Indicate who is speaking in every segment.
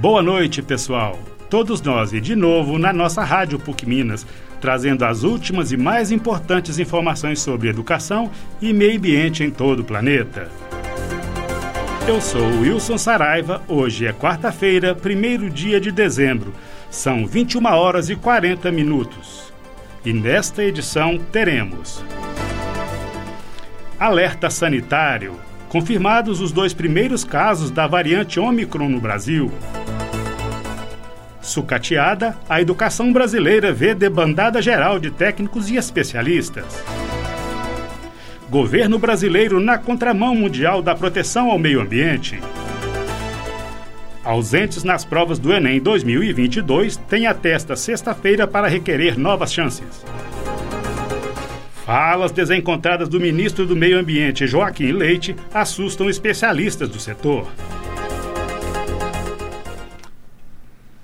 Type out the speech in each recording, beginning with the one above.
Speaker 1: Boa noite, pessoal. Todos nós e de novo na nossa Rádio PUC Minas, trazendo as últimas e mais importantes informações sobre educação e meio ambiente em todo o planeta. Eu sou Wilson Saraiva. Hoje é quarta-feira, primeiro dia de dezembro. São 21 horas e 40 minutos. E nesta edição teremos Alerta sanitário. Confirmados os dois primeiros casos da variante Ômicron no Brasil. Sucateada, a educação brasileira vê debandada geral de técnicos e especialistas. Governo brasileiro na contramão mundial da proteção ao meio ambiente. Ausentes nas provas do Enem 2022 têm até esta sexta-feira para requerer novas chances. Falas desencontradas do ministro do Meio Ambiente, Joaquim Leite, assustam especialistas do setor.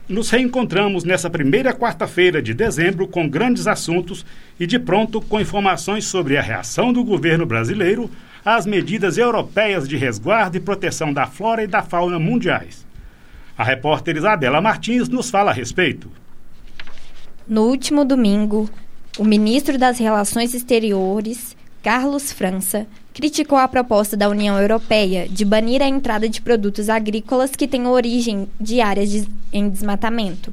Speaker 1: Nos reencontramos nessa primeira quarta-feira de dezembro com grandes assuntos e de pronto com informações sobre a reação do governo brasileiro às medidas europeias de resguardo e proteção da flora e da fauna mundiais. A repórter Isabela Martins nos fala a respeito.
Speaker 2: No último domingo, o ministro das Relações Exteriores, Carlos França, criticou a proposta da União Europeia de banir a entrada de produtos agrícolas que têm origem de áreas de, em desmatamento.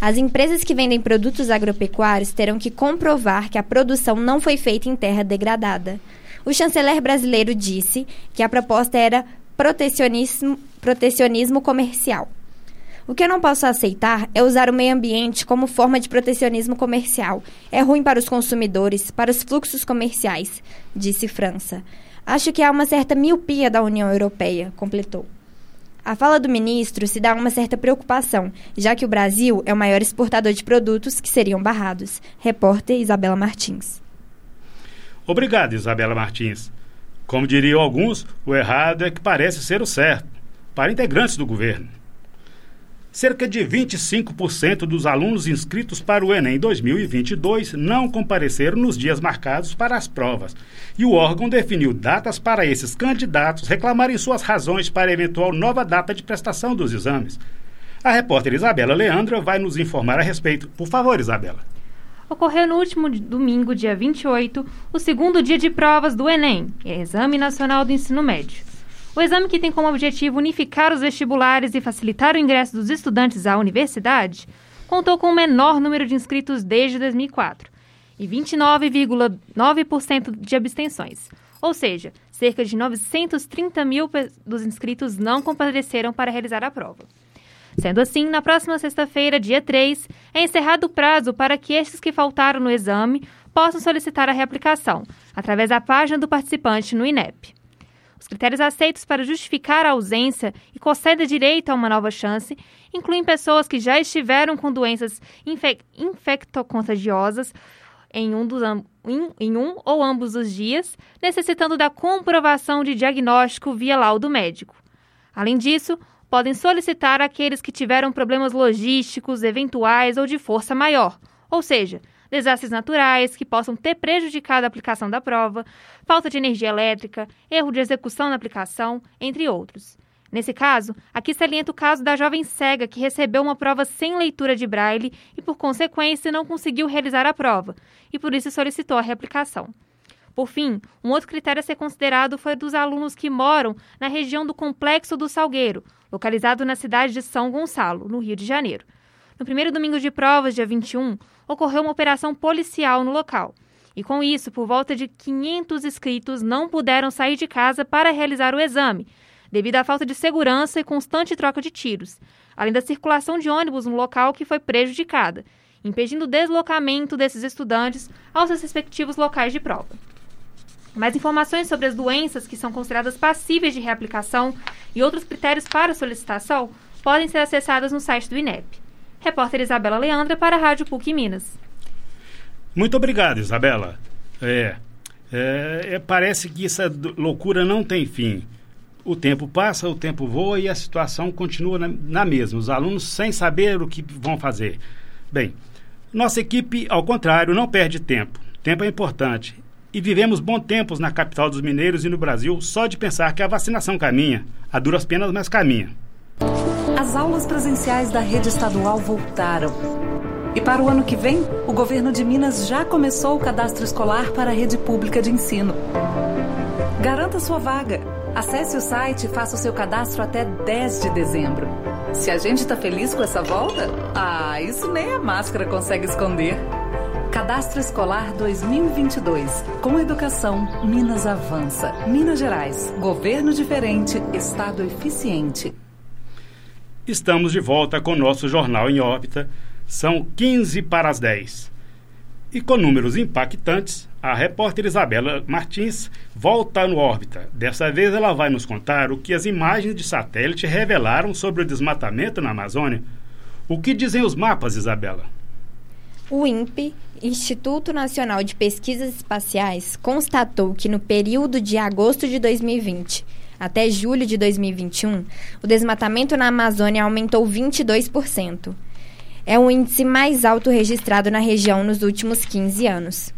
Speaker 2: As empresas que vendem produtos agropecuários terão que comprovar que a produção não foi feita em terra degradada. O chanceler brasileiro disse que a proposta era protecionismo, protecionismo comercial. O que eu não posso aceitar é usar o meio ambiente como forma de protecionismo comercial. É ruim para os consumidores, para os fluxos comerciais, disse França. Acho que há uma certa miopia da União Europeia, completou. A fala do ministro se dá uma certa preocupação, já que o Brasil é o maior exportador de produtos que seriam barrados. Repórter Isabela Martins.
Speaker 1: Obrigado, Isabela Martins. Como diriam alguns, o errado é que parece ser o certo, para integrantes do governo. Cerca de 25% dos alunos inscritos para o Enem 2022 não compareceram nos dias marcados para as provas, e o órgão definiu datas para esses candidatos reclamarem suas razões para eventual nova data de prestação dos exames. A repórter Isabela Leandra vai nos informar a respeito. Por favor, Isabela.
Speaker 3: Ocorreu no último domingo, dia 28, o segundo dia de provas do Enem, Exame Nacional do Ensino Médio. O exame, que tem como objetivo unificar os vestibulares e facilitar o ingresso dos estudantes à universidade, contou com o menor número de inscritos desde 2004 e 29,9% de abstenções. Ou seja, cerca de 930 mil dos inscritos não compareceram para realizar a prova. Sendo assim, na próxima sexta-feira, dia 3, é encerrado o prazo para que estes que faltaram no exame possam solicitar a reaplicação, através da página do participante no INEP. Os critérios aceitos para justificar a ausência e conceder direito a uma nova chance incluem pessoas que já estiveram com doenças infec infectocontagiosas em um, dos, em, em um ou ambos os dias, necessitando da comprovação de diagnóstico via laudo médico. Além disso, podem solicitar aqueles que tiveram problemas logísticos, eventuais ou de força maior, ou seja, desastres naturais que possam ter prejudicado a aplicação da prova, falta de energia elétrica, erro de execução na aplicação, entre outros. Nesse caso, aqui salienta o caso da jovem cega que recebeu uma prova sem leitura de braille e, por consequência, não conseguiu realizar a prova, e por isso solicitou a reaplicação. Por fim, um outro critério a ser considerado foi dos alunos que moram na região do Complexo do Salgueiro, localizado na cidade de São Gonçalo, no Rio de Janeiro. No primeiro domingo de provas, dia 21, ocorreu uma operação policial no local. E com isso, por volta de 500 inscritos não puderam sair de casa para realizar o exame, devido à falta de segurança e constante troca de tiros, além da circulação de ônibus no local que foi prejudicada, impedindo o deslocamento desses estudantes aos seus respectivos locais de prova. Mais informações sobre as doenças que são consideradas passíveis de reaplicação e outros critérios para solicitação podem ser acessadas no site do INEP. Repórter Isabela Leandra para a Rádio PUC Minas.
Speaker 1: Muito obrigado, Isabela. É, é, é, parece que essa loucura não tem fim. O tempo passa, o tempo voa e a situação continua na, na mesma. Os alunos sem saber o que vão fazer. Bem, nossa equipe, ao contrário, não perde tempo. Tempo é importante. E vivemos bons tempos na capital dos mineiros e no Brasil só de pensar que a vacinação caminha. A duras penas, mas caminha.
Speaker 4: As aulas presenciais da rede estadual voltaram. E para o ano que vem, o governo de Minas já começou o cadastro escolar para a rede pública de ensino. Garanta sua vaga. Acesse o site e faça o seu cadastro até 10 de dezembro. Se a gente está feliz com essa volta, ah, isso nem a máscara consegue esconder. Cadastro Escolar 2022. Com educação, Minas avança. Minas Gerais. Governo diferente, Estado eficiente.
Speaker 1: Estamos de volta com nosso Jornal em Órbita. São 15 para as 10. E com números impactantes, a repórter Isabela Martins volta no órbita. Dessa vez ela vai nos contar o que as imagens de satélite revelaram sobre o desmatamento na Amazônia. O que dizem os mapas, Isabela?
Speaker 2: O INPE, Instituto Nacional de Pesquisas Espaciais, constatou que no período de agosto de 2020 até julho de 2021, o desmatamento na Amazônia aumentou 22%. É o índice mais alto registrado na região nos últimos 15 anos.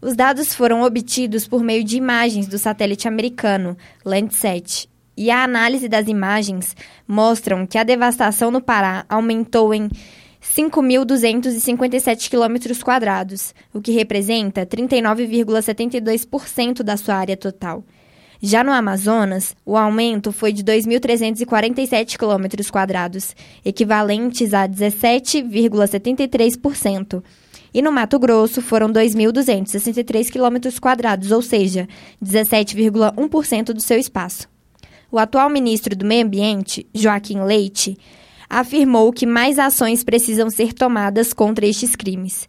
Speaker 2: Os dados foram obtidos por meio de imagens do satélite americano Landsat, e a análise das imagens mostram que a devastação no Pará aumentou em 5.257 quilômetros quadrados, o que representa 39,72% da sua área total. Já no Amazonas, o aumento foi de 2.347 quilômetros quadrados, equivalentes a 17,73%. E no Mato Grosso foram 2.263 quilômetros quadrados, ou seja, 17,1% do seu espaço. O atual ministro do Meio Ambiente, Joaquim Leite, afirmou que mais ações precisam ser tomadas contra estes crimes.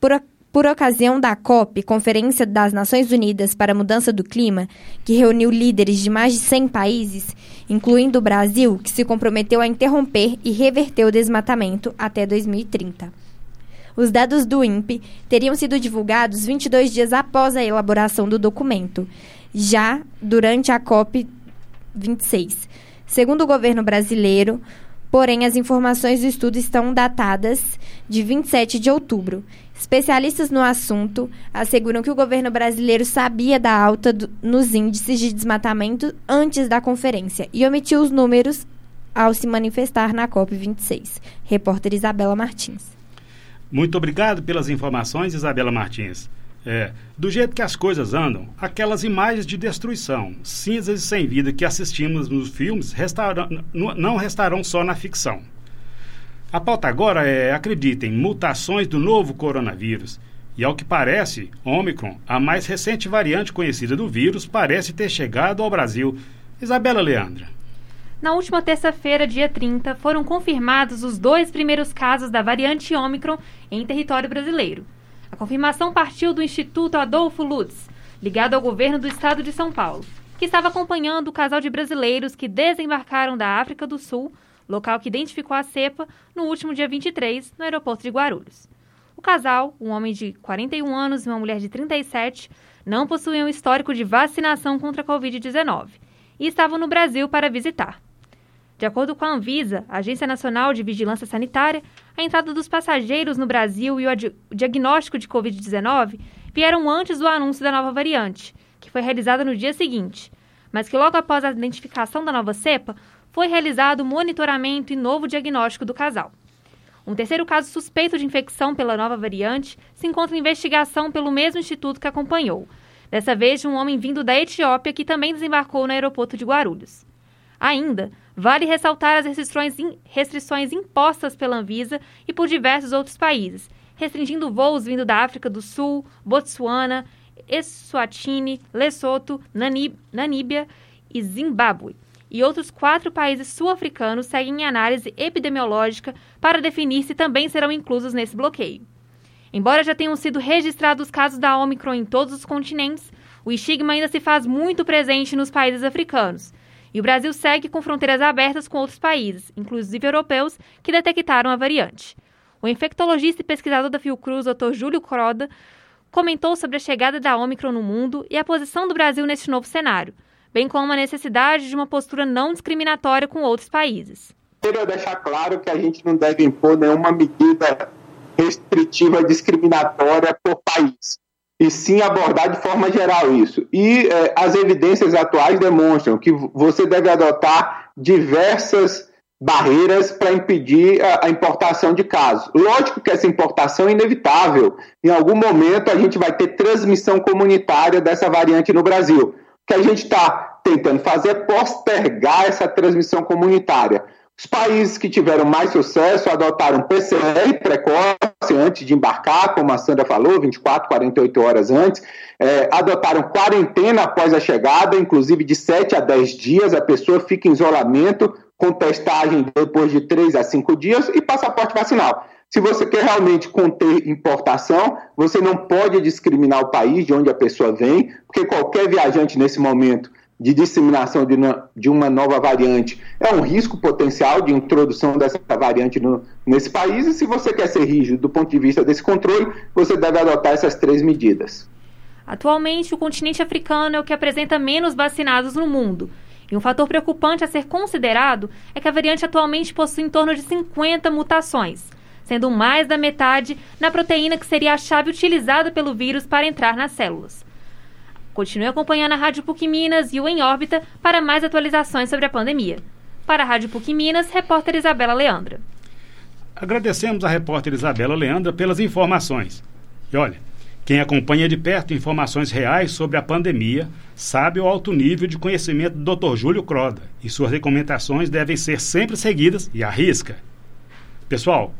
Speaker 2: Por, por ocasião da COP, Conferência das Nações Unidas para a Mudança do Clima, que reuniu líderes de mais de 100 países, incluindo o Brasil, que se comprometeu a interromper e reverter o desmatamento até 2030. Os dados do INPE teriam sido divulgados 22 dias após a elaboração do documento, já durante a COP 26. Segundo o governo brasileiro, Porém, as informações do estudo estão datadas de 27 de outubro. Especialistas no assunto asseguram que o governo brasileiro sabia da alta do, nos índices de desmatamento antes da conferência e omitiu os números ao se manifestar na COP26. Repórter Isabela Martins.
Speaker 1: Muito obrigado pelas informações, Isabela Martins. É, do jeito que as coisas andam, aquelas imagens de destruição, cinzas e sem vida que assistimos nos filmes não restarão só na ficção. A pauta agora é, acreditem, mutações do novo coronavírus. E ao que parece, Omicron, a mais recente variante conhecida do vírus, parece ter chegado ao Brasil. Isabela Leandra.
Speaker 3: Na última terça-feira, dia 30, foram confirmados os dois primeiros casos da variante Omicron em território brasileiro. A confirmação partiu do Instituto Adolfo Lutz, ligado ao governo do estado de São Paulo, que estava acompanhando o casal de brasileiros que desembarcaram da África do Sul, local que identificou a cepa, no último dia 23, no aeroporto de Guarulhos. O casal, um homem de 41 anos e uma mulher de 37, não possuíam histórico de vacinação contra a Covid-19 e estavam no Brasil para visitar. De acordo com a Anvisa, Agência Nacional de Vigilância Sanitária, a entrada dos passageiros no Brasil e o diagnóstico de Covid-19 vieram antes do anúncio da nova variante, que foi realizada no dia seguinte, mas que logo após a identificação da nova cepa, foi realizado monitoramento e novo diagnóstico do casal. Um terceiro caso suspeito de infecção pela nova variante se encontra em investigação pelo mesmo instituto que acompanhou, dessa vez de um homem vindo da Etiópia que também desembarcou no aeroporto de Guarulhos. Ainda, vale ressaltar as restrições, restrições impostas pela Anvisa e por diversos outros países, restringindo voos vindo da África do Sul, Botsuana, Eswatini, Lesoto, Namíbia e Zimbábue. E outros quatro países sul-africanos seguem em análise epidemiológica para definir se também serão inclusos nesse bloqueio. Embora já tenham sido registrados casos da Omicron em todos os continentes, o estigma ainda se faz muito presente nos países africanos, e o Brasil segue com fronteiras abertas com outros países, inclusive europeus, que detectaram a variante. O infectologista e pesquisador da Fiocruz, Dr. Júlio Croda, comentou sobre a chegada da Omicron no mundo e a posição do Brasil neste novo cenário, bem como a necessidade de uma postura não discriminatória com outros países.
Speaker 5: Queria deixar claro que a gente não deve impor nenhuma medida restritiva discriminatória por país e sim abordar de forma geral isso. E é, as evidências atuais demonstram que você deve adotar diversas barreiras para impedir a, a, importação de casos. Lógico que essa importação é inevitável. Em algum momento a gente vai ter transmissão comunitária dessa variante no Brasil. Que a gente está tentando fazer é postergar essa transmissão comunitária. Os países que tiveram mais sucesso adotaram PCR precoce antes de embarcar, como a Sandra falou, 24, 48 horas antes. É, adotaram quarentena após a chegada, inclusive de 7 a 10 dias. A pessoa fica em isolamento, com testagem depois de 3 a 5 dias e passaporte vacinal. Se você quer realmente conter importação, você não pode discriminar o país de onde a pessoa vem, porque qualquer viajante nesse momento de disseminação de uma, de uma nova variante é um risco potencial de introdução dessa variante no, nesse país. E se você quer ser rígido do ponto de vista desse controle, você deve adotar essas três medidas.
Speaker 3: Atualmente, o continente africano é o que apresenta menos vacinados no mundo. E um fator preocupante a ser considerado é que a variante atualmente possui em torno de 50 mutações, sendo mais da metade na proteína que seria a chave utilizada pelo vírus para entrar nas células. Continue acompanhando a Rádio PUC Minas e o Em Órbita para mais atualizações sobre a pandemia. Para a Rádio PUC Minas, repórter Isabela Leandra.
Speaker 1: Agradecemos a repórter Isabela Leandra pelas informações. E olha, quem acompanha de perto informações reais sobre a pandemia sabe o alto nível de conhecimento do Dr. Júlio Croda e suas recomendações devem ser sempre seguidas e à risca. Pessoal,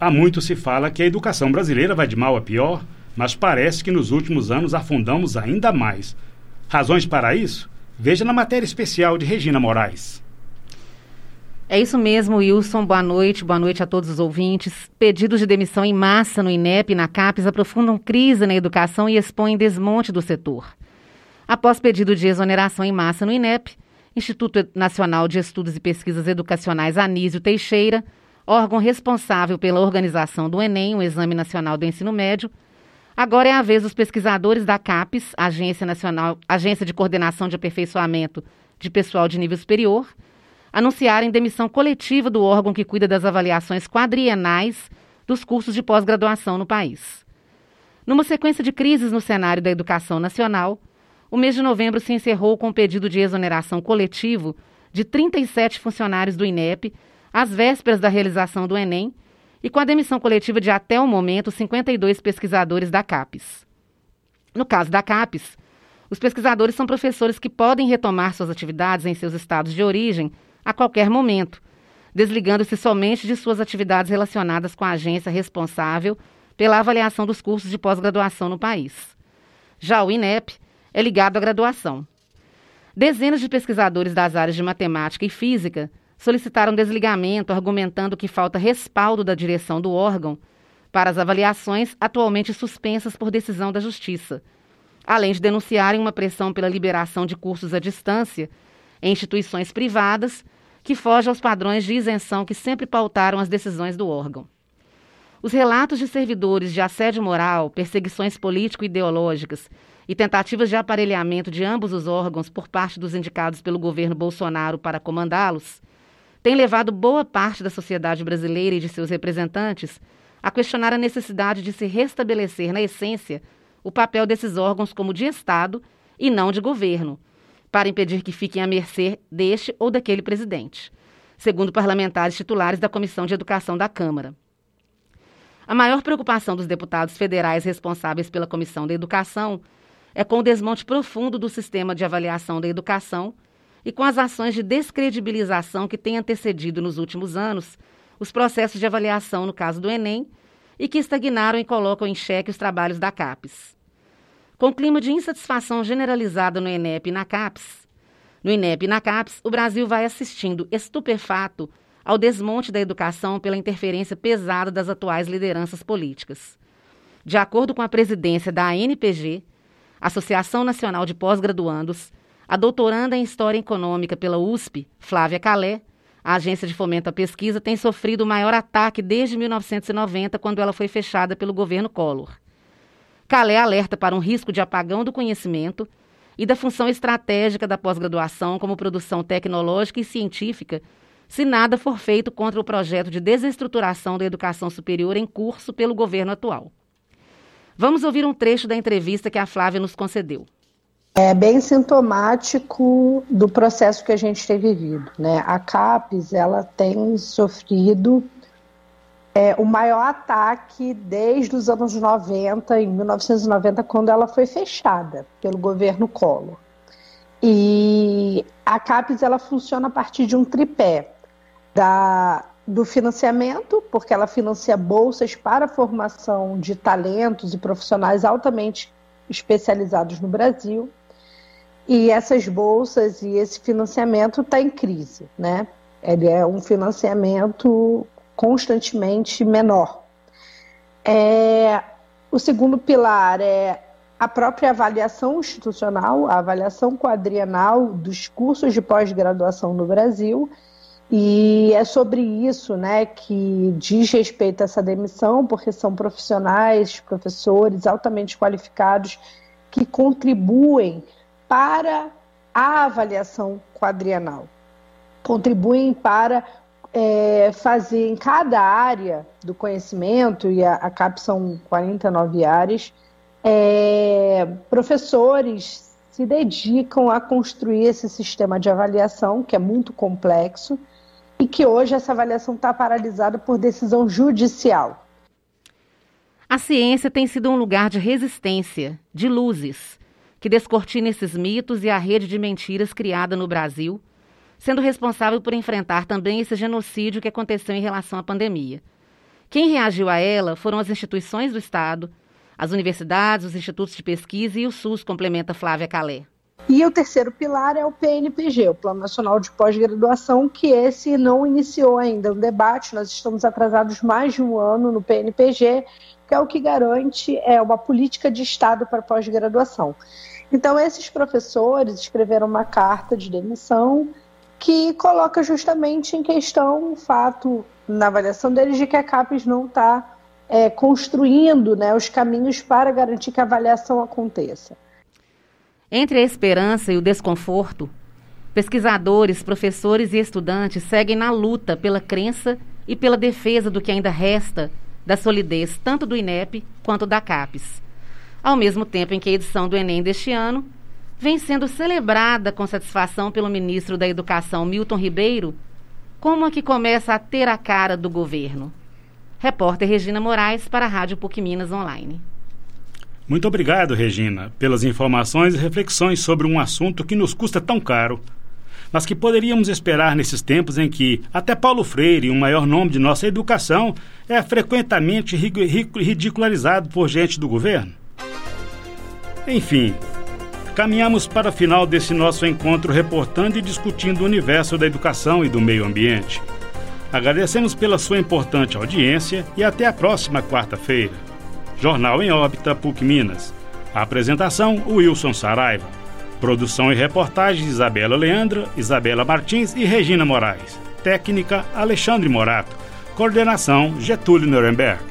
Speaker 1: há muito se fala que a educação brasileira vai de mal a pior mas parece que nos últimos anos afundamos ainda mais. Razões para isso? Veja na matéria especial de Regina Moraes.
Speaker 6: É isso mesmo, Wilson. Boa noite, boa noite a todos os ouvintes. Pedidos de demissão em massa no INEP e na CAPES aprofundam crise na educação e expõem desmonte do setor. Após pedido de exoneração em massa no INEP, Instituto Nacional de Estudos e Pesquisas Educacionais Anísio Teixeira, órgão responsável pela organização do Enem, o Exame Nacional do Ensino Médio, Agora é a vez dos pesquisadores da CAPES, Agência Nacional, Agência de Coordenação de Aperfeiçoamento de Pessoal de Nível Superior, anunciarem demissão coletiva do órgão que cuida das avaliações quadrienais dos cursos de pós-graduação no país. Numa sequência de crises no cenário da educação nacional, o mês de novembro se encerrou com o pedido de exoneração coletivo de 37 funcionários do INEP, às vésperas da realização do Enem, e com a demissão coletiva de até o momento 52 pesquisadores da CAPES. No caso da CAPES, os pesquisadores são professores que podem retomar suas atividades em seus estados de origem a qualquer momento, desligando-se somente de suas atividades relacionadas com a agência responsável pela avaliação dos cursos de pós-graduação no país. Já o INEP é ligado à graduação. Dezenas de pesquisadores das áreas de matemática e física solicitaram desligamento, argumentando que falta respaldo da direção do órgão para as avaliações atualmente suspensas por decisão da Justiça, além de denunciarem uma pressão pela liberação de cursos à distância em instituições privadas que foge aos padrões de isenção que sempre pautaram as decisões do órgão. Os relatos de servidores de assédio moral, perseguições político-ideológicas e tentativas de aparelhamento de ambos os órgãos por parte dos indicados pelo governo Bolsonaro para comandá-los tem levado boa parte da sociedade brasileira e de seus representantes a questionar a necessidade de se restabelecer, na essência, o papel desses órgãos como de Estado e não de governo, para impedir que fiquem à mercê deste ou daquele presidente, segundo parlamentares titulares da Comissão de Educação da Câmara. A maior preocupação dos deputados federais responsáveis pela Comissão da Educação é com o desmonte profundo do sistema de avaliação da educação e com as ações de descredibilização que têm antecedido nos últimos anos os processos de avaliação no caso do Enem e que estagnaram e colocam em xeque os trabalhos da CAPES. Com o clima de insatisfação generalizada no INEP e na CAPES, no INEP e na CAPES, o Brasil vai assistindo estupefato ao desmonte da educação pela interferência pesada das atuais lideranças políticas. De acordo com a presidência da ANPG, Associação Nacional de Pós-Graduandos, a doutoranda em História Econômica pela USP, Flávia Calé, a agência de fomento à pesquisa tem sofrido o maior ataque desde 1990, quando ela foi fechada pelo governo Collor. Calé alerta para um risco de apagão do conhecimento e da função estratégica da pós-graduação como produção tecnológica e científica, se nada for feito contra o projeto de desestruturação da educação superior em curso pelo governo atual. Vamos ouvir um trecho da entrevista que a Flávia nos concedeu.
Speaker 7: É bem sintomático do processo que a gente tem vivido. Né? A CAPES ela tem sofrido é, o maior ataque desde os anos 90, em 1990, quando ela foi fechada pelo governo Collor. E a CAPES ela funciona a partir de um tripé da, do financiamento, porque ela financia bolsas para a formação de talentos e profissionais altamente especializados no Brasil. E essas bolsas e esse financiamento está em crise, né? Ele é um financiamento constantemente menor. É, o segundo pilar é a própria avaliação institucional, a avaliação quadrienal dos cursos de pós-graduação no Brasil. E é sobre isso né, que diz respeito a essa demissão, porque são profissionais, professores altamente qualificados que contribuem para a avaliação quadrienal, contribuem para é, fazer em cada área do conhecimento, e a, a CAP são 49 áreas, é, professores se dedicam a construir esse sistema de avaliação, que é muito complexo, e que hoje essa avaliação está paralisada por decisão judicial.
Speaker 3: A ciência tem sido um lugar de resistência, de luzes, que descortina esses mitos e a rede de mentiras criada no Brasil, sendo responsável por enfrentar também esse genocídio que aconteceu em relação à pandemia. Quem reagiu a ela foram as instituições do Estado, as universidades, os institutos de pesquisa e o SUS, complementa Flávia Calé.
Speaker 7: E o terceiro pilar é o PNPG, o Plano Nacional de Pós-Graduação, que esse não iniciou ainda o debate, nós estamos atrasados mais de um ano no PNPG, que é o que garante é, uma política de Estado para pós-graduação. Então, esses professores escreveram uma carta de demissão que coloca justamente em questão o fato, na avaliação deles, de que a CAPES não está é, construindo né, os caminhos para garantir que a avaliação aconteça.
Speaker 3: Entre a esperança e o desconforto, pesquisadores, professores e estudantes seguem na luta pela crença e pela defesa do que ainda resta da solidez tanto do INEP quanto da CAPES ao mesmo tempo em que a edição do Enem deste ano vem sendo celebrada com satisfação pelo ministro da Educação, Milton Ribeiro, como a que começa a ter a cara do governo. Repórter Regina Moraes para a Rádio PUC Minas Online.
Speaker 1: Muito obrigado, Regina, pelas informações e reflexões sobre um assunto que nos custa tão caro, mas que poderíamos esperar nesses tempos em que até Paulo Freire, o maior nome de nossa educação, é frequentemente ridicularizado por gente do governo. Enfim, caminhamos para o final desse nosso encontro reportando e discutindo o universo da educação e do meio ambiente. Agradecemos pela sua importante audiência e até a próxima quarta-feira. Jornal em órbita PUC Minas. Apresentação Wilson Saraiva. Produção e reportagem Isabela Leandra, Isabela Martins e Regina Moraes. Técnica Alexandre Morato. Coordenação Getúlio Nuremberg.